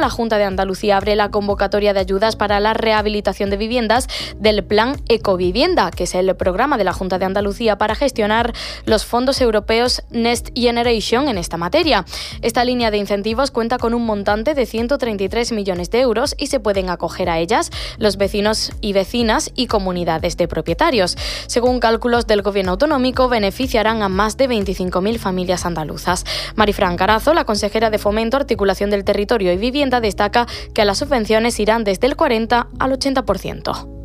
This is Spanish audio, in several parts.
La Junta de Andalucía abre la convocatoria de ayudas para la rehabilitación de viviendas del Plan Ecovivienda, que es el programa de la Junta de Andalucía para gestionar los fondos europeos Next Generation en esta materia. Esta línea de incentivos cuenta con un montante de 133 millones de euros y se pueden acoger a ellas los vecinos y vecinas y comunidades de propietarios. Según cálculos del Gobierno autonómico, beneficiarán a más de 25.000 familias andaluzas. Marifran Carazo, la consejera de Fomento, Articulación del Territorio y Vivienda, destaca que las subvenciones irán desde el 40 al 80%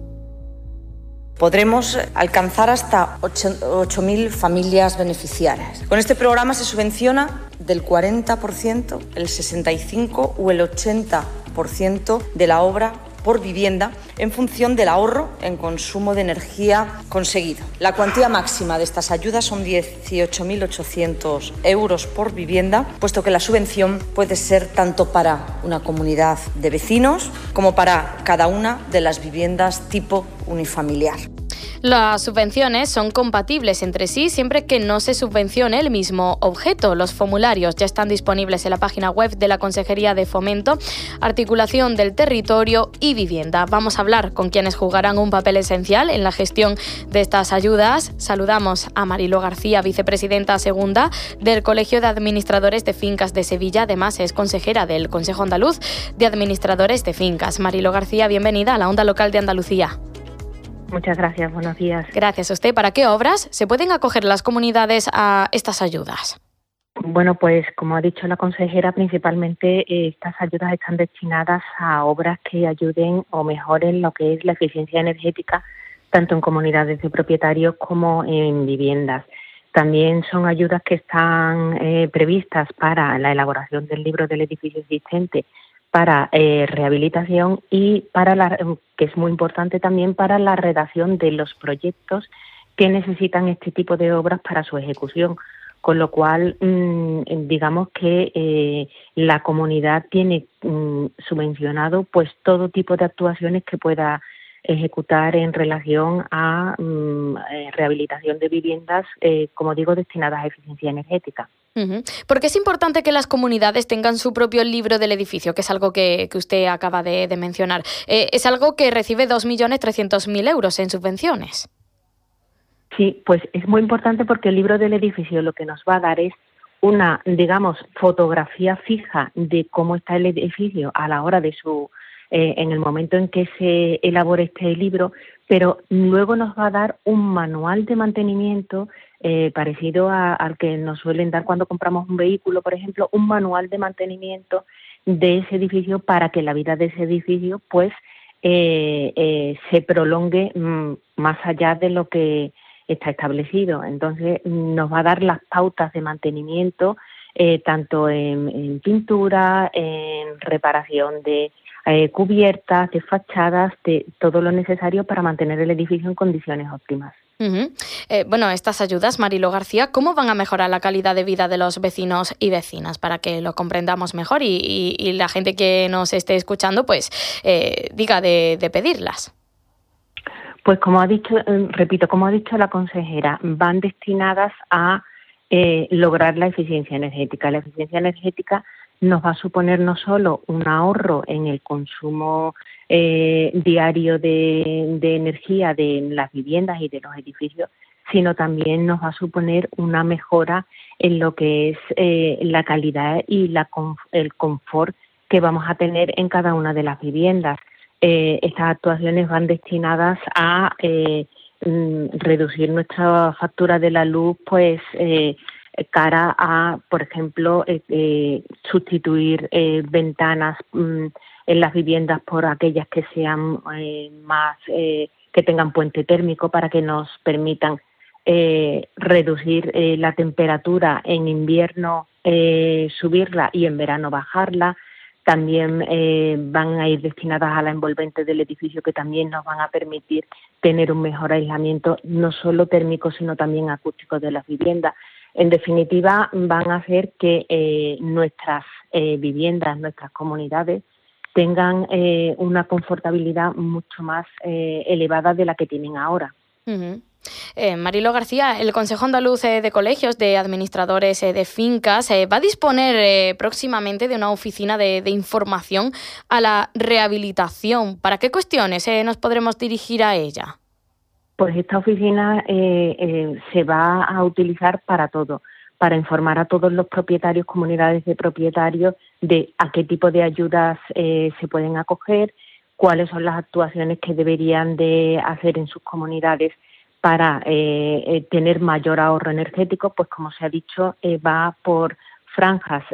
podremos alcanzar hasta 8.000 familias beneficiarias. Con este programa se subvenciona del 40%, el 65% o el 80% de la obra por vivienda en función del ahorro en consumo de energía conseguido. La cuantía máxima de estas ayudas son 18.800 euros por vivienda, puesto que la subvención puede ser tanto para una comunidad de vecinos como para cada una de las viviendas tipo unifamiliar. Las subvenciones son compatibles entre sí siempre que no se subvencione el mismo objeto. Los formularios ya están disponibles en la página web de la Consejería de Fomento, Articulación del Territorio y Vivienda. Vamos a hablar con quienes jugarán un papel esencial en la gestión de estas ayudas. Saludamos a Marilo García, vicepresidenta segunda del Colegio de Administradores de Fincas de Sevilla. Además, es consejera del Consejo Andaluz de Administradores de Fincas. Marilo García, bienvenida a la Onda Local de Andalucía. Muchas gracias, buenos días. Gracias a usted. ¿Para qué obras se pueden acoger las comunidades a estas ayudas? Bueno, pues como ha dicho la consejera, principalmente eh, estas ayudas están destinadas a obras que ayuden o mejoren lo que es la eficiencia energética, tanto en comunidades de propietarios como en viviendas. También son ayudas que están eh, previstas para la elaboración del libro del edificio existente para eh, rehabilitación y para la, que es muy importante también para la redacción de los proyectos que necesitan este tipo de obras para su ejecución. Con lo cual, mm, digamos que eh, la comunidad tiene mm, subvencionado pues todo tipo de actuaciones que pueda ejecutar en relación a mm, eh, rehabilitación de viviendas, como digo, destinadas a eficiencia energética. Porque es importante que las comunidades tengan su propio libro del edificio, que es algo que, usted acaba de, mencionar. Eh, es algo que recibe 2.300.000 euros en subvenciones. Sí, pues es muy importante porque el libro del edificio lo que nos va a dar es una, digamos, fotografía fija de cómo está el edificio a la hora de su eh, en el momento en que se elabore este libro, pero luego nos va a dar un manual de mantenimiento eh, parecido al que nos suelen dar cuando compramos un vehículo, por ejemplo, un manual de mantenimiento de ese edificio para que la vida de ese edificio pues eh, se prolongue mm, más allá de lo que está establecido. Entonces nos va a dar las pautas de mantenimiento tanto en pintura, en reparación de eh, cubiertas, de fachadas, de todo lo necesario para mantener el edificio en condiciones óptimas. Eh, bueno, estas ayudas, Marilo García, ¿cómo van a mejorar la calidad de vida de los vecinos y vecinas para que lo comprendamos mejor y, la gente que nos esté escuchando, pues, eh, diga de, pedirlas? Pues como ha dicho, repito, como ha dicho la consejera, van destinadas a lograr la eficiencia energética. La eficiencia energética nos va a suponer no solo un ahorro en el consumo eh, diario de, energía de las viviendas y de los edificios, sino también nos va a suponer una mejora en lo que es eh, la calidad y el confort que vamos a tener en cada una de las viviendas. Eh, estas actuaciones van destinadas a mm, reducir nuestra factura de la luz, pues cara a, por ejemplo, eh, eh, sustituir eh, ventanas mm, en las viviendas por aquellas que sean más, que tengan puente térmico para que nos permitan reducir la temperatura en invierno, subirla y en verano bajarla. También van a ir destinadas a la envolvente del edificio que también nos van a permitir tener un mejor aislamiento, no solo térmico, sino también acústico de las viviendas en definitiva, van a hacer que eh, nuestras eh, viviendas, nuestras comunidades, tengan eh, una confortabilidad mucho más elevada de la que tienen ahora. Eh, Marilo García, el Consejo Andaluz eh, de Colegios de Administradores eh, de Fincas va a disponer próximamente de una oficina de, información a la rehabilitación. ¿Para qué cuestiones nos podremos dirigir a ella? Pues esta oficina se va a utilizar para todo, para informar a todos los propietarios, comunidades de propietarios, de a qué tipo de ayudas se pueden acoger, cuáles son las actuaciones que deberían de hacer en sus comunidades para eh, eh, tener mayor ahorro energético, pues como se ha dicho, eh, va por franjas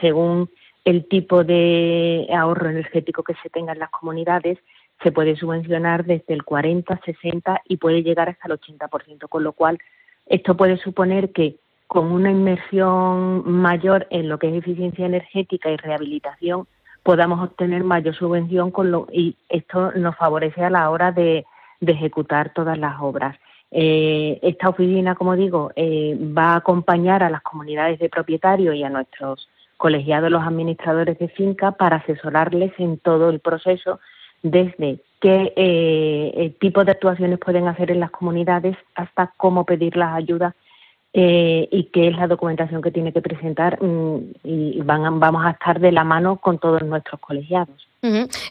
según el tipo de ahorro energético que se tenga en las comunidades, se puede subvencionar desde el 40, 60 y puede llegar hasta el 80%, con lo cual esto puede suponer que con una inversión mayor en lo que es eficiencia energética y rehabilitación podamos obtener mayor subvención con lo, y esto nos favorece a la hora de de ejecutar todas las obras. Eh, esta oficina, como digo, eh, va a acompañar a las comunidades de propietarios y a nuestros colegiados, los administradores de finca, para asesorarles en todo el proceso, desde qué eh, tipo de actuaciones pueden hacer en las comunidades hasta cómo pedir las ayudas y qué es la documentación que tiene que presentar mm, y van, vamos a estar de la mano con todos nuestros colegiados.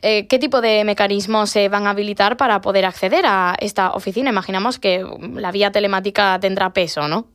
Eh, ¿Qué tipo de mecanismos se van a habilitar para poder acceder a esta oficina? Imaginamos que la vía telemática tendrá peso, ¿no?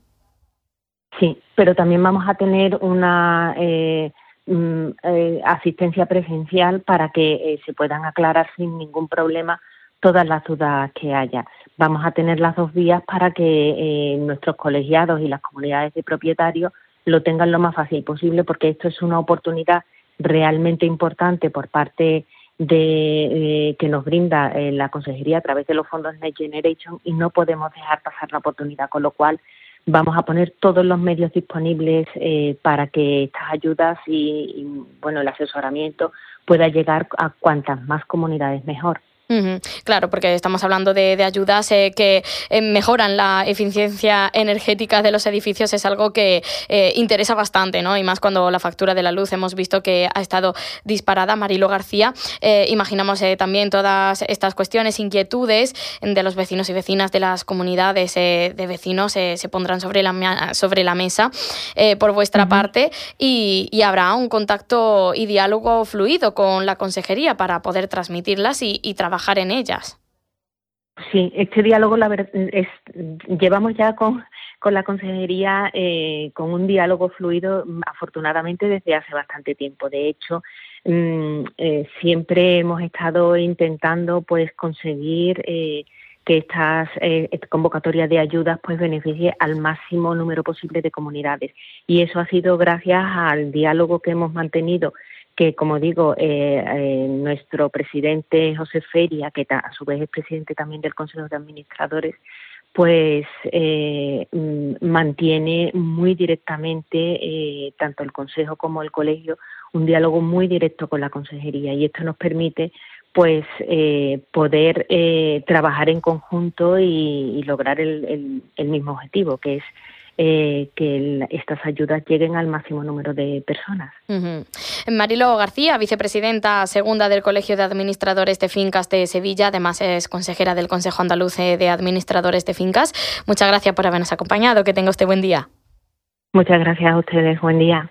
Sí, pero también vamos a tener una eh, mm, eh, asistencia presencial para que se puedan aclarar sin ningún problema todas las dudas que haya. Vamos a tener las dos vías para que nuestros colegiados y las comunidades de propietarios lo tengan lo más fácil posible, porque esto es una oportunidad realmente importante por parte de eh, que nos brinda eh, la consejería a través de los fondos Next Generation y no podemos dejar pasar la oportunidad, con lo cual vamos a poner todos los medios disponibles eh, para que estas ayudas y, bueno el asesoramiento pueda llegar a cuantas más comunidades mejor. Claro, porque estamos hablando de, ayudas eh, que eh, mejoran la eficiencia energética de los edificios, es algo que eh, interesa bastante, ¿no? Y más cuando la factura de la luz hemos visto que ha estado disparada. Marilo García, imaginamos también todas estas cuestiones, inquietudes de los vecinos y vecinas de las comunidades de vecinos se pondrán sobre la, sobre la mesa por vuestra parte y, habrá un contacto y diálogo fluido con la consejería para poder transmitirlas y trabajar en ellas. Sí, este diálogo la es, llevamos ya con, con la consejería eh, con un diálogo fluido afortunadamente desde hace bastante tiempo. De hecho, mm, eh, siempre hemos estado intentando pues conseguir eh, que estas convocatorias de ayudas pues beneficie al máximo número posible de comunidades y eso ha sido gracias al diálogo que hemos mantenido que, como digo, eh, eh, nuestro presidente José Feria, que a su vez es presidente también del Consejo de Administradores, pues eh, mm, mantiene muy directamente, tanto el Consejo como el Colegio, un diálogo muy directo con la Consejería. Y esto nos permite pues poder trabajar en conjunto y, lograr el mismo objetivo, que es eh, que estas ayudas lleguen al máximo número de personas. Marilo García, vicepresidenta segunda del Colegio de Administradores de Fincas de Sevilla, además es consejera del Consejo Andaluz de Administradores de Fincas. Muchas gracias por habernos acompañado. Que tenga usted buen día. Muchas gracias a ustedes. Buen día.